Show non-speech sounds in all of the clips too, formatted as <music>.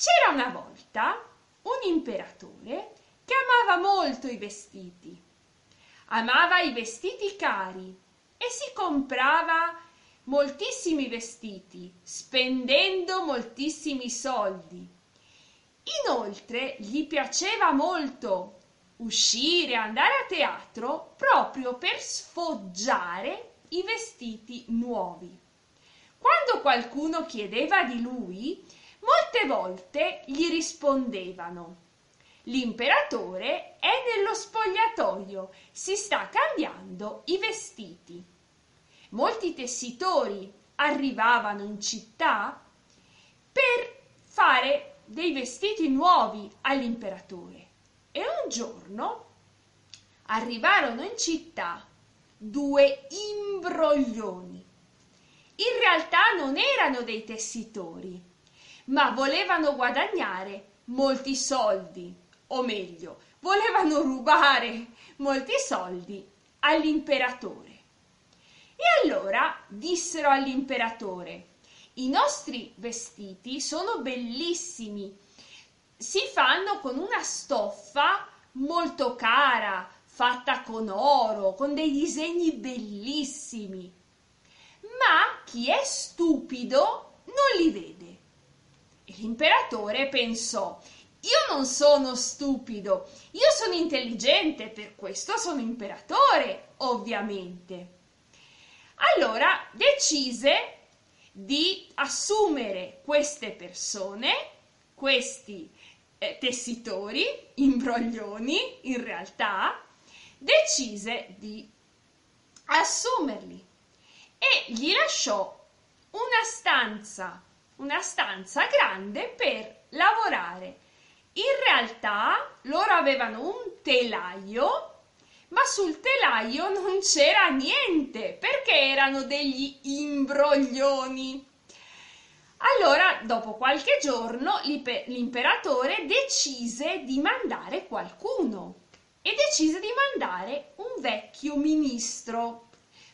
C'era una volta un imperatore che amava molto i vestiti. Amava i vestiti cari e si comprava moltissimi vestiti, spendendo moltissimi soldi. Inoltre gli piaceva molto uscire, andare a teatro proprio per sfoggiare i vestiti nuovi. Quando qualcuno chiedeva di lui, molte volte gli rispondevano L'imperatore è nello spogliatoio, si sta cambiando i vestiti. Molti tessitori arrivavano in città per fare dei vestiti nuovi all'imperatore e un giorno arrivarono in città due imbroglioni. In realtà non erano dei tessitori, ma volevano guadagnare molti soldi, o meglio, volevano rubare molti soldi all'imperatore. E allora dissero all'imperatore, i nostri vestiti sono bellissimi, si fanno con una stoffa molto cara, fatta con oro, con dei disegni bellissimi. Ma chi è stupido non li vede. L'imperatore pensò, io non sono stupido, io sono intelligente, per questo sono imperatore, ovviamente. Allora decise di assumere queste persone, questi eh, tessitori, imbroglioni in realtà, decise di assumerli e gli lasciò una stanza, una stanza grande per lavorare. In realtà loro avevano un telaio ma sul telaio non c'era niente perché erano degli imbroglioni. Allora, dopo qualche giorno, l'imperatore decise di mandare qualcuno e decise di mandare un vecchio ministro,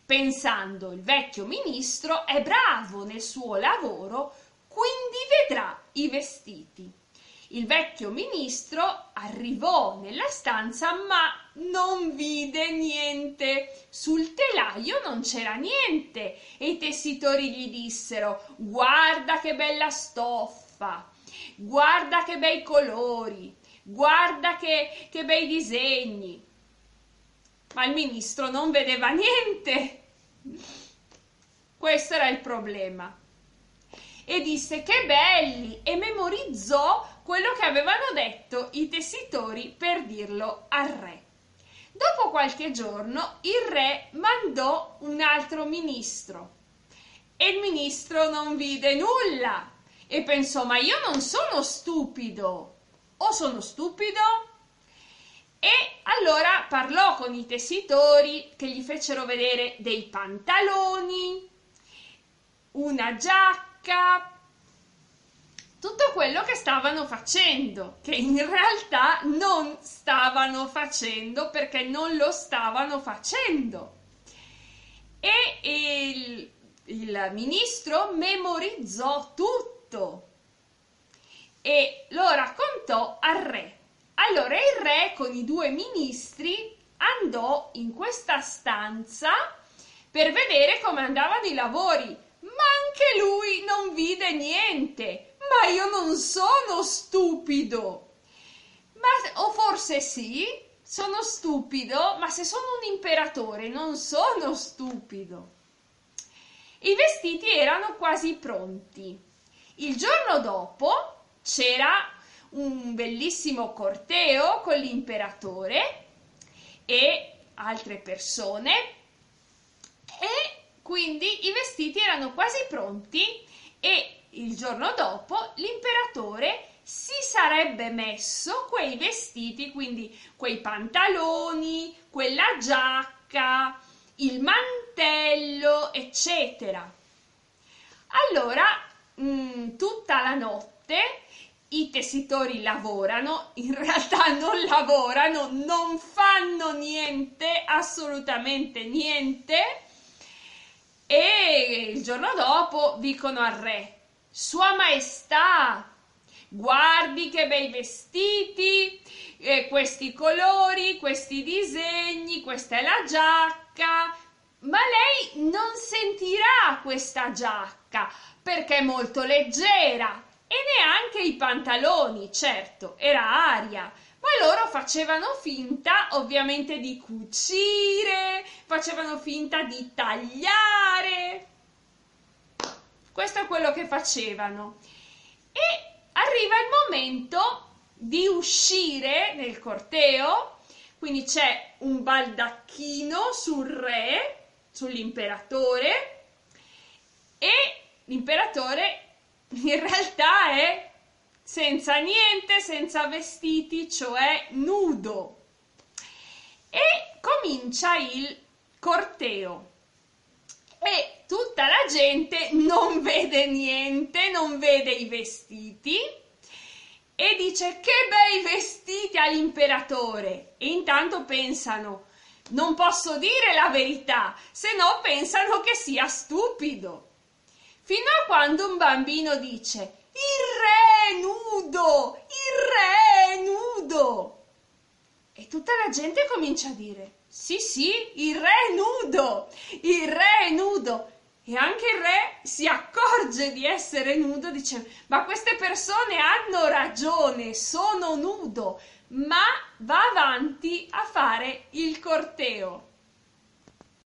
pensando il vecchio ministro è bravo nel suo lavoro, quindi vedrà i vestiti. Il vecchio ministro arrivò nella stanza ma non vide niente. Sul telaio non c'era niente e i tessitori gli dissero guarda che bella stoffa, guarda che bei colori, guarda che, che bei disegni. Ma il ministro non vedeva <laughs> niente. Questo era il problema. E disse che belli e memorizzò quello che avevano detto i tessitori per dirlo al re. Dopo qualche giorno il re mandò un altro ministro e il ministro non vide nulla e pensò ma io non sono stupido o sono stupido? E allora parlò con i tessitori che gli fecero vedere dei pantaloni, una giacca, tutto quello che stavano facendo, che in realtà non stavano facendo perché non lo stavano facendo. E il, il ministro memorizzò tutto e lo raccontò al re. Allora il re con i due ministri andò in questa stanza per vedere come andavano i lavori, vide niente ma io non sono stupido. Ma o forse sì, sono stupido, ma se sono un imperatore non sono stupido. I vestiti erano quasi pronti. Il giorno dopo c'era un bellissimo corteo con l'imperatore e altre persone e quindi i vestiti erano quasi pronti e il giorno dopo l'imperatore si sarebbe messo quei vestiti, quindi quei pantaloni, quella giacca, il mantello, eccetera. Allora, mh, mm, tutta la notte i tessitori lavorano, in realtà non lavorano, non fanno niente, assolutamente niente, e il giorno dopo dicono al re, sua Maestà, guardi che bei vestiti, eh, questi colori, questi disegni, questa è la giacca, ma lei non sentirà questa giacca perché è molto leggera e neanche i pantaloni, certo, era aria. Ma loro facevano finta ovviamente di cucire, facevano finta di tagliare. Questo è quello che facevano. E arriva il momento di uscire nel corteo, quindi c'è un baldacchino sul re sull'imperatore e l'imperatore in realtà è senza niente, senza vestiti, cioè nudo. E comincia il corteo. E tutta la gente non vede niente, non vede i vestiti e dice che bei vestiti all'imperatore. E intanto pensano, non posso dire la verità, se no pensano che sia stupido. Fino a quando un bambino dice il re è nudo, il re è nudo. E tutta la gente comincia a dire sì, sì, il re è nudo, il re è nudo. E anche il re si accorge di essere nudo, dice ma queste persone hanno ragione, sono nudo ma va avanti a fare il corteo.